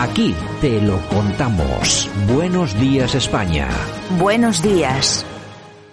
Aquí te lo contamos. Buenos días España. Buenos días.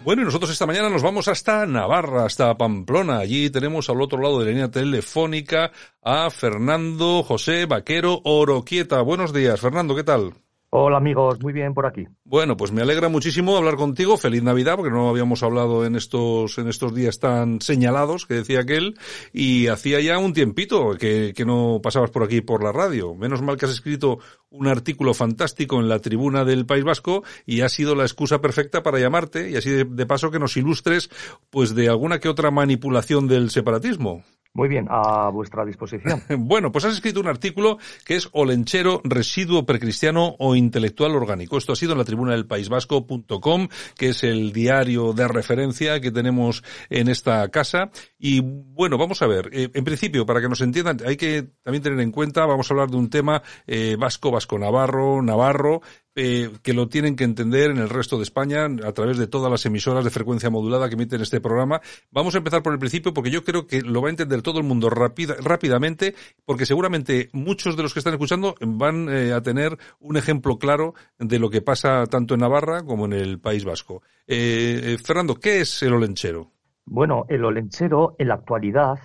Bueno, y nosotros esta mañana nos vamos hasta Navarra, hasta Pamplona. Allí tenemos al otro lado de la línea telefónica a Fernando José Vaquero Oroquieta. Buenos días, Fernando, ¿qué tal? Hola amigos, muy bien por aquí. Bueno, pues me alegra muchísimo hablar contigo. Feliz Navidad, porque no habíamos hablado en estos, en estos días tan señalados que decía aquel. Y hacía ya un tiempito que, que no pasabas por aquí por la radio. Menos mal que has escrito un artículo fantástico en la tribuna del País Vasco y ha sido la excusa perfecta para llamarte y así de, de paso que nos ilustres pues de alguna que otra manipulación del separatismo. Muy bien, a vuestra disposición. bueno, pues has escrito un artículo que es Olenchero, residuo precristiano o intelectual orgánico. Esto ha sido en la tribuna del País Vasco.com, que es el diario de referencia que tenemos en esta casa. Y bueno, vamos a ver, eh, en principio, para que nos entiendan, hay que también tener en cuenta, vamos a hablar de un tema eh, vasco, vasco-navarro, navarro, eh, que lo tienen que entender en el resto de España a través de todas las emisoras de frecuencia modulada que emiten este programa. Vamos a empezar por el principio porque yo creo que lo va a entender todo el mundo rápida, rápidamente porque seguramente muchos de los que están escuchando van eh, a tener un ejemplo claro de lo que pasa tanto en Navarra como en el País Vasco. Eh, Fernando, ¿qué es el olenchero? Bueno, el olenchero en la actualidad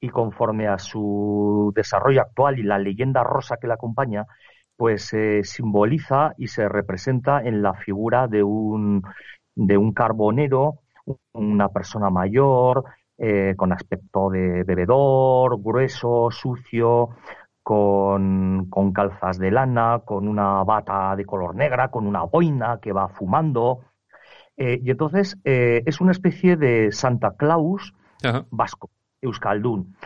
y conforme a su desarrollo actual y la leyenda rosa que la acompaña, pues se simboliza y se representa en la figura de un, de un carbonero, una persona mayor, eh, con aspecto de bebedor, grueso, sucio, con, con, calzas de lana, con una bata de color negra, con una boina que va fumando. Eh, y entonces eh, es una especie de Santa Claus Ajá. vasco, Euskaldun.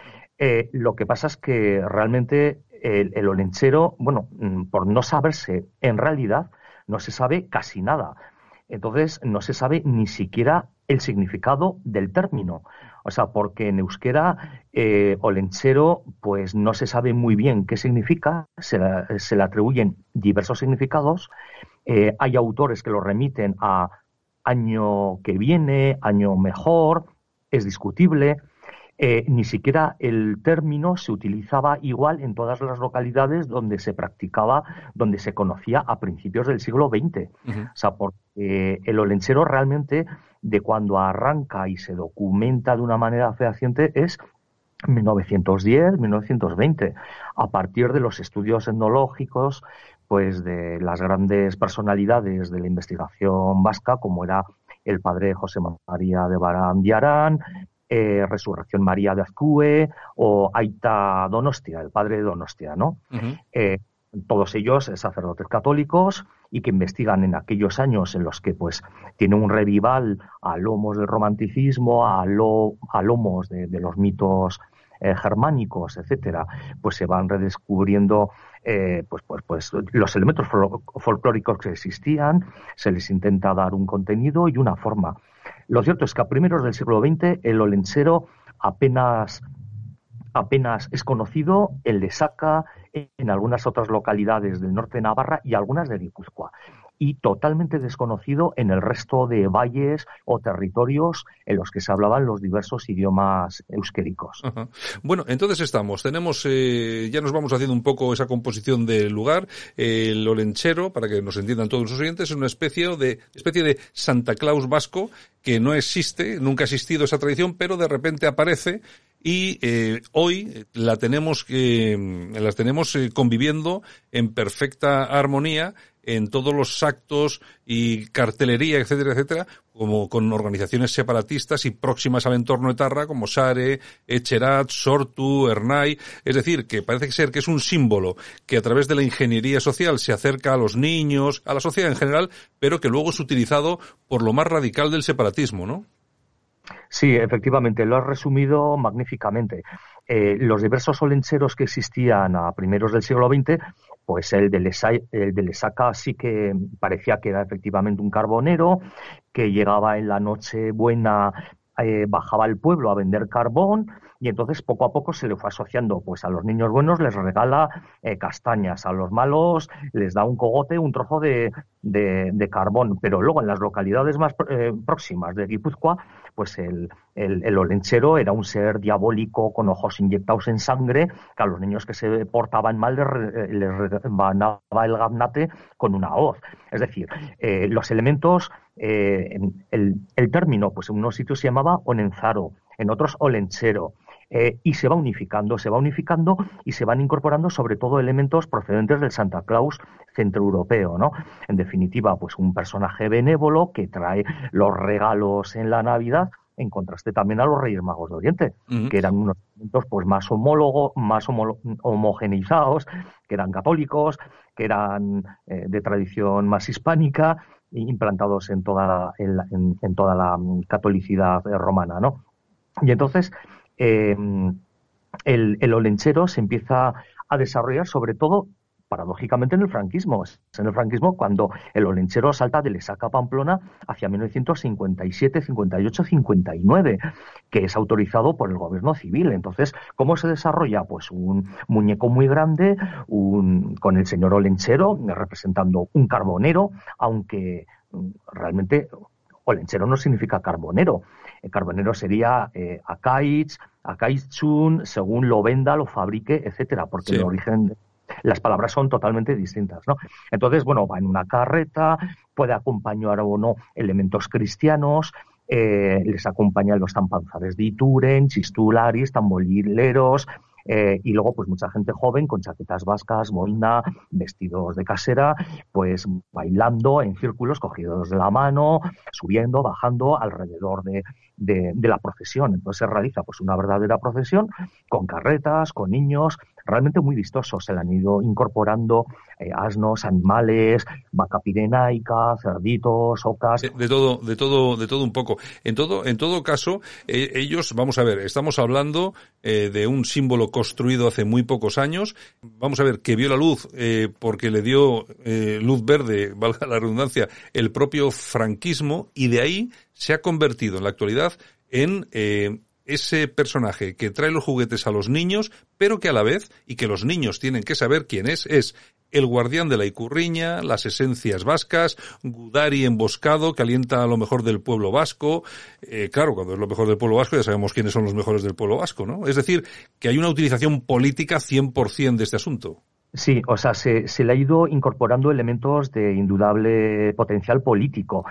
Lo que pasa es que realmente el, el olenchero, bueno, mm, por no saberse en realidad, no se sabe casi nada. Entonces, no se sabe ni siquiera el significado del término. O sea, porque en euskera eh, olenchero, pues no se sabe muy bien qué significa, se, se le atribuyen diversos significados. Eh, hay autores que lo remiten a año que viene, año mejor, es discutible. Eh, ni siquiera el término se utilizaba igual en todas las localidades donde se practicaba, donde se conocía a principios del siglo XX. Uh -huh. O sea, porque el olenchero realmente, de cuando arranca y se documenta de una manera fehaciente, es 1910, 1920, a partir de los estudios etnológicos, pues de las grandes personalidades de la investigación vasca, como era el padre José María de Barán de Arán, eh, Resurrección María de Azcue o Aita Donostia, el padre de Donostia, ¿no? Uh -huh. eh, todos ellos sacerdotes católicos y que investigan en aquellos años en los que pues tiene un revival a lomos del romanticismo, a, lo, a lomos de, de los mitos eh, germánicos, etcétera, pues se van redescubriendo eh, pues, pues, pues los elementos fol folclóricos que existían, se les intenta dar un contenido y una forma. Lo cierto es que a primeros del siglo XX el olenchero apenas, apenas es conocido, el de Saca, en algunas otras localidades del norte de Navarra y algunas de Guipúzcoa y totalmente desconocido en el resto de valles o territorios en los que se hablaban los diversos idiomas euskéricos. Ajá. Bueno, entonces estamos, tenemos, eh, ya nos vamos haciendo un poco esa composición del lugar, el olenchero, para que nos entiendan todos los oyentes, es una especie de, especie de Santa Claus vasco que no existe, nunca ha existido esa tradición, pero de repente aparece y eh, hoy la tenemos eh, las tenemos eh, conviviendo en perfecta armonía en todos los actos y cartelería, etcétera, etcétera, como con organizaciones separatistas y próximas al entorno etarra como Sare, Echerat, Sortu, Ernai, es decir, que parece ser que es un símbolo que a través de la ingeniería social se acerca a los niños, a la sociedad en general, pero que luego es utilizado por lo más radical del separatismo, ¿no? Sí, efectivamente, lo has resumido magníficamente. Eh, los diversos olencheros que existían a primeros del siglo XX pues el de, el de Lesaca sí que parecía que era efectivamente un carbonero, que llegaba en la noche buena, eh, bajaba al pueblo a vender carbón, y entonces poco a poco se le fue asociando, pues a los niños buenos les regala eh, castañas, a los malos les da un cogote, un trozo de, de, carbón, pero luego en las localidades más eh, próximas de Guipúzcoa, pues el, el, olenchero era un ser diabólico con ojos inyectados en sangre, que a los niños que se portaban mal les, les rebanaba el gaznate con una hoz. Es decir, eh, los elementos, el, el, término, pues en unos sitios se llamaba onenzaro, en otros olenchero. Eh, y se va unificando, se va unificando y se van incorporando sobre todo elementos procedentes del Santa Claus centroeuropeo, ¿no? En definitiva, pues un personaje benévolo que trae los regalos en la Navidad en contraste también a los Reyes Magos de Oriente, que eran unos elementos pues más homólogos, más homogeneizados, que eran católicos, que eran eh, de tradición más hispánica, implantados en toda en, toda la mm, catolicidad romana, ¿no? Y entonces eh, el, olenchero se empieza a desarrollar sobre todo paradójicamente en el franquismo. En el franquismo cuando el olenchero salta de Lesaca Pamplona hacia 1957, 58, 59, que es autorizado por el gobierno civil. Entonces, ¿cómo se desarrolla? Pues un muñeco muy grande, un, con el señor olenchero representando un carbonero, aunque mm, realmente olenchero no significa carbonero. El carbonero sería eh, Akaich, Akaichun, según lo venda, lo fabrique, etcétera, porque el origen las palabras son totalmente distintas, ¿no? Entonces, bueno, va en una carreta, puede acompañar o no elementos cristianos, eh, les acompañan los tampanzares de Ituren, chistularis, tambolileros, eh, y luego, pues mucha gente joven con chaquetas vascas, boina, vestidos de casera, pues bailando en círculos cogidos de la mano, subiendo, bajando alrededor de, de, la procesión. Entonces se realiza pues una verdadera procesión con carretas, con niños, realmente muy vistosos. Se le han ido incorporando eh, asnos, animales, vaca pirenaica, cerditos, ocas. De, todo, de todo, de todo un poco. En todo, en todo caso, eh, ellos, vamos a ver, estamos hablando eh, de un símbolo construido hace muy pocos años. Vamos a ver que vio la luz porque le dio luz verde, valga la redundancia, el propio franquismo y de ahí se ha convertido en la actualidad en ese personaje que trae los juguetes a los niños, pero que a la vez, y que los niños tienen que saber quién es, es el guardián de la Icurriña, las esencias vascas, Gudari emboscado, que alienta a lo mejor del pueblo vasco. Eh, claro, cuando es lo mejor del pueblo vasco ya sabemos quiénes son los mejores del pueblo vasco, ¿no? Es decir, que hay una utilización política 100% de este asunto. Sí, o sea, se, se, le ha ido incorporando elementos de indudable potencial político.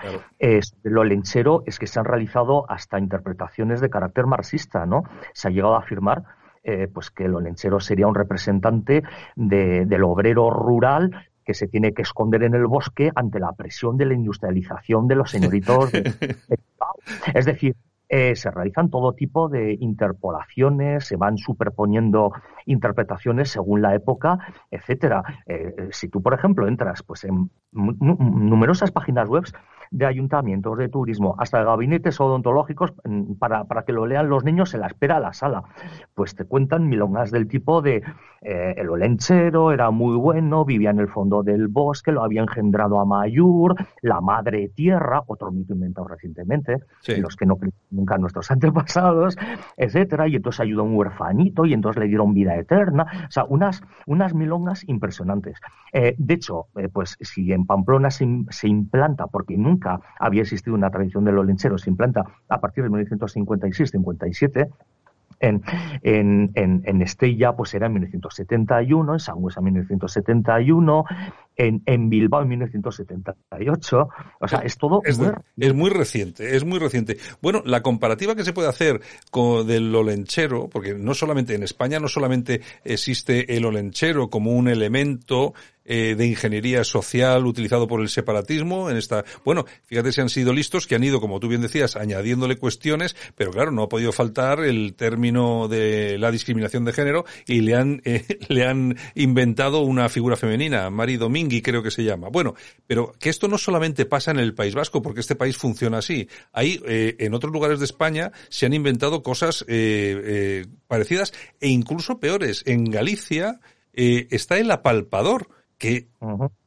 lo lenchero es que se han realizado hasta interpretaciones de carácter marxista, ¿no? Se ha llegado a afirmar eh, pues que el olenchero sería un representante de, del obrero rural que se tiene que esconder en el bosque ante la presión de la industrialización de los señoritos. es decir, eh, se realizan todo tipo de interpolaciones, se van superponiendo interpretaciones según la época, etcétera. Eh, si tú, por ejemplo, entras pues en numerosas páginas web de ayuntamientos, de turismo, hasta gabinetes odontológicos, mm, para, para que lo lean los niños, se la espera a la sala. Pues te cuentan milongas del tipo de eh, el olenchero era muy bueno, vivía en el fondo del bosque, lo había engendrado a Mayur, la madre tierra, otro mito inventado recientemente, los que no creen nunca nuestros antepasados, etcétera, y entonces ayudó a un huerfanito y entonces le dieron vida eterna, o sea, unas, unas milongas impresionantes. Eh, de hecho, eh, pues si en Pamplona se, se implanta, porque nunca había existido una tradición de los lincheros, se implanta a partir de 1956-57, en, en, en, Estella pues era en 1971, en Sangüesa en 1971, en, en Bilbao en 1978. O sea, es todo... Es, muy... reciente, es muy reciente. Bueno, la comparativa que se puede hacer con del olenchero, porque no solamente en España no solamente existe el olenchero como un elemento eh, de ingeniería social utilizado por el separatismo en esta, bueno, fíjate si han sido listos que han ido, como tú bien decías, añadiéndole cuestiones, pero claro, no ha podido faltar el término de la discriminación de género y le han, eh, le han inventado una figura femenina, Mari Creo que se llama. Bueno, pero que esto no solamente pasa en el País Vasco, porque este país funciona así. Ahí, eh, en otros lugares de España, se han inventado cosas parecidas e incluso peores. En Galicia está el apalpador que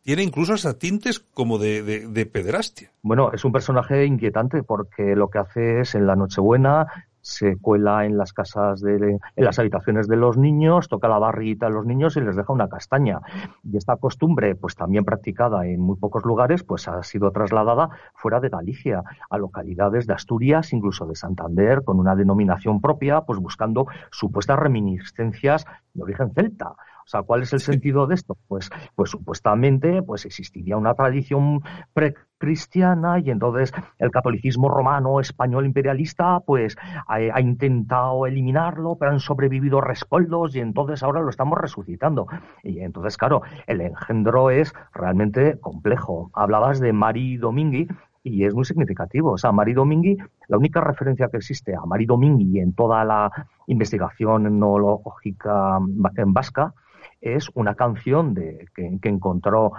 tiene incluso hasta tintes como de, de, de, pederastia. Bueno, es un personaje inquietante porque lo que hace es en la Nochebuena se cuela en las casas de, en las habitaciones de los niños, toca la barriguita a los niños y les deja una castaña. Y esta costumbre, pues también practicada en muy pocos lugares, pues ha sido trasladada fuera de Galicia, a localidades de Asturias, incluso de Santander, con una denominación propia, pues buscando supuestas reminiscencias de origen celta. O sea, ¿cuál es el sentido de esto? Pues, pues supuestamente pues existiría una tradición precristiana y entonces el catolicismo romano español imperialista pues ha, intentado eliminarlo, pero han sobrevivido rescoldos y entonces ahora lo estamos resucitando. Y entonces, claro, el engendro es realmente complejo. Hablabas de Mari Domingui, y es muy significativo. O sea, Mari Domingui, la única referencia que existe a Mari Domingui en toda la investigación etnológica en vasca es una canción de, que, encontró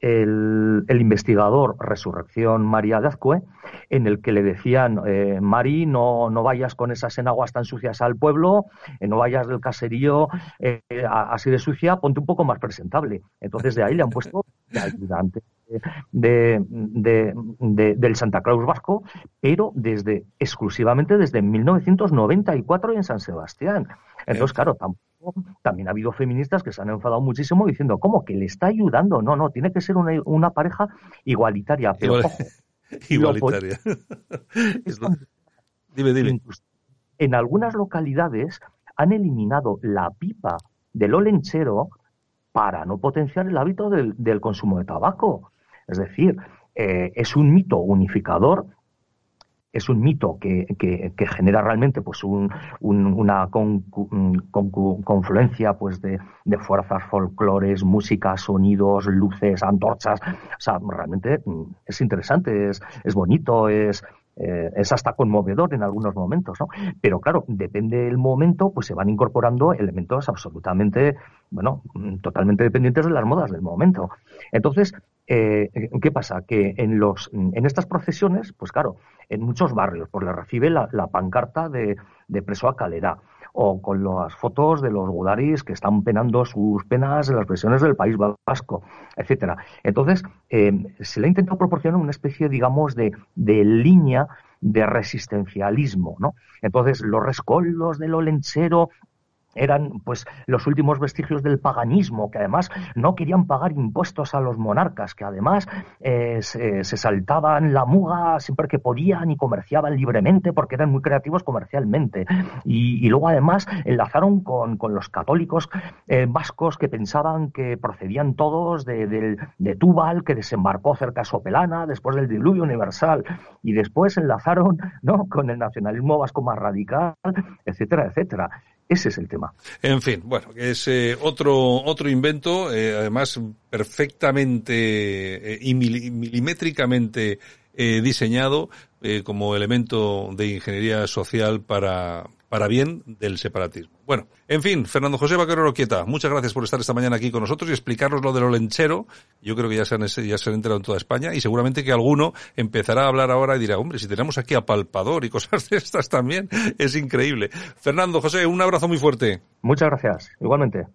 el, investigador Resurrección María de Azcue, en el que le decían, eh, Mari, no, no vayas con esas enaguas tan sucias al pueblo, eh, no vayas del caserío eh, así de sucia, ponte un poco más presentable. Entonces de ahí le han puesto de ayudante de, del Santa Claus vasco, pero desde exclusivamente desde 1994 en San Sebastián. Entonces, claro, tampoco también ha habido feministas que se han enfadado muchísimo diciendo, ¿cómo? Que le está ayudando. No, no, tiene que ser una, una pareja igualitaria. Pero, igualitaria. dime, dime. En algunas localidades han eliminado la pipa del olenchero para no potenciar el hábito del, del consumo de tabaco. Es decir, eh, es un mito unificador es un mito que, que, genera realmente pues una confluencia pues de, fuerzas, folclores, música, sonidos, luces, antorchas. O sea, realmente mm, es interesante, es, es bonito, es, eh, es hasta conmovedor en algunos momentos, ¿no? Pero claro, depende del momento, pues se van incorporando elementos absolutamente, bueno, totalmente dependientes de las modas del momento. Entonces, eh, ¿qué pasa? Que en los, en estas procesiones, pues claro, en muchos barrios, pues le recibe la, pancarta de, preso a calera o con las fotos de los gudaris que están penando sus penas en las prisiones del País Vasco, etcétera. Entonces, eh, se le ha intentado proporcionar una especie, digamos, de, de línea de resistencialismo, ¿no? Entonces, los rescoldos del olenchero eran pues los últimos vestigios del paganismo, que además no querían pagar impuestos a los monarcas, que además eh, se, saltaban la muga siempre que podían y comerciaban libremente porque eran muy creativos comercialmente. Y, luego además enlazaron con, los católicos eh, vascos que pensaban que procedían todos de, de, Tubal, que desembarcó cerca de Sopelana después del diluvio universal. Y después enlazaron ¿no? con el nacionalismo vasco más radical, etcétera, etcétera. Ese es el tema. En fin, bueno, es eh, otro otro invento, eh, además perfectamente eh, y milimétricamente diseñado como elemento de ingeniería social para para bien del separatismo. Bueno, en fin, Fernando José Vaquero Roquieta, muchas gracias por estar esta mañana aquí con nosotros y explicarnos lo del olenchero. Yo creo que ya se, han, ya se han enterado en toda España y seguramente que alguno empezará a hablar ahora y dirá, hombre, si tenemos aquí a Palpador y cosas de estas también, es increíble. Fernando José, un abrazo muy fuerte. Muchas gracias, igualmente.